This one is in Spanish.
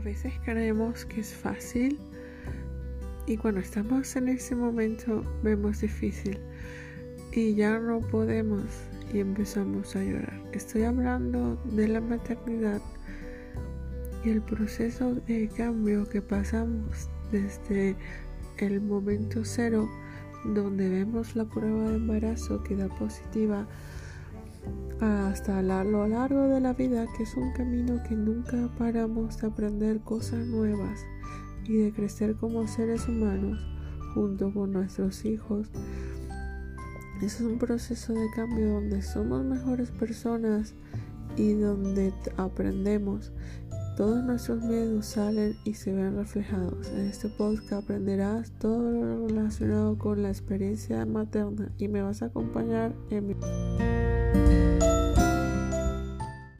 A veces creemos que es fácil y cuando estamos en ese momento vemos difícil y ya no podemos y empezamos a llorar. Estoy hablando de la maternidad y el proceso de cambio que pasamos desde el momento cero donde vemos la prueba de embarazo que da positiva hasta lo largo de la vida que es un camino que nunca paramos de aprender cosas nuevas y de crecer como seres humanos junto con nuestros hijos. Es un proceso de cambio donde somos mejores personas y donde aprendemos todos nuestros miedos salen y se ven reflejados. En este podcast aprenderás todo lo relacionado con la experiencia materna y me vas a acompañar en mi... Thank you.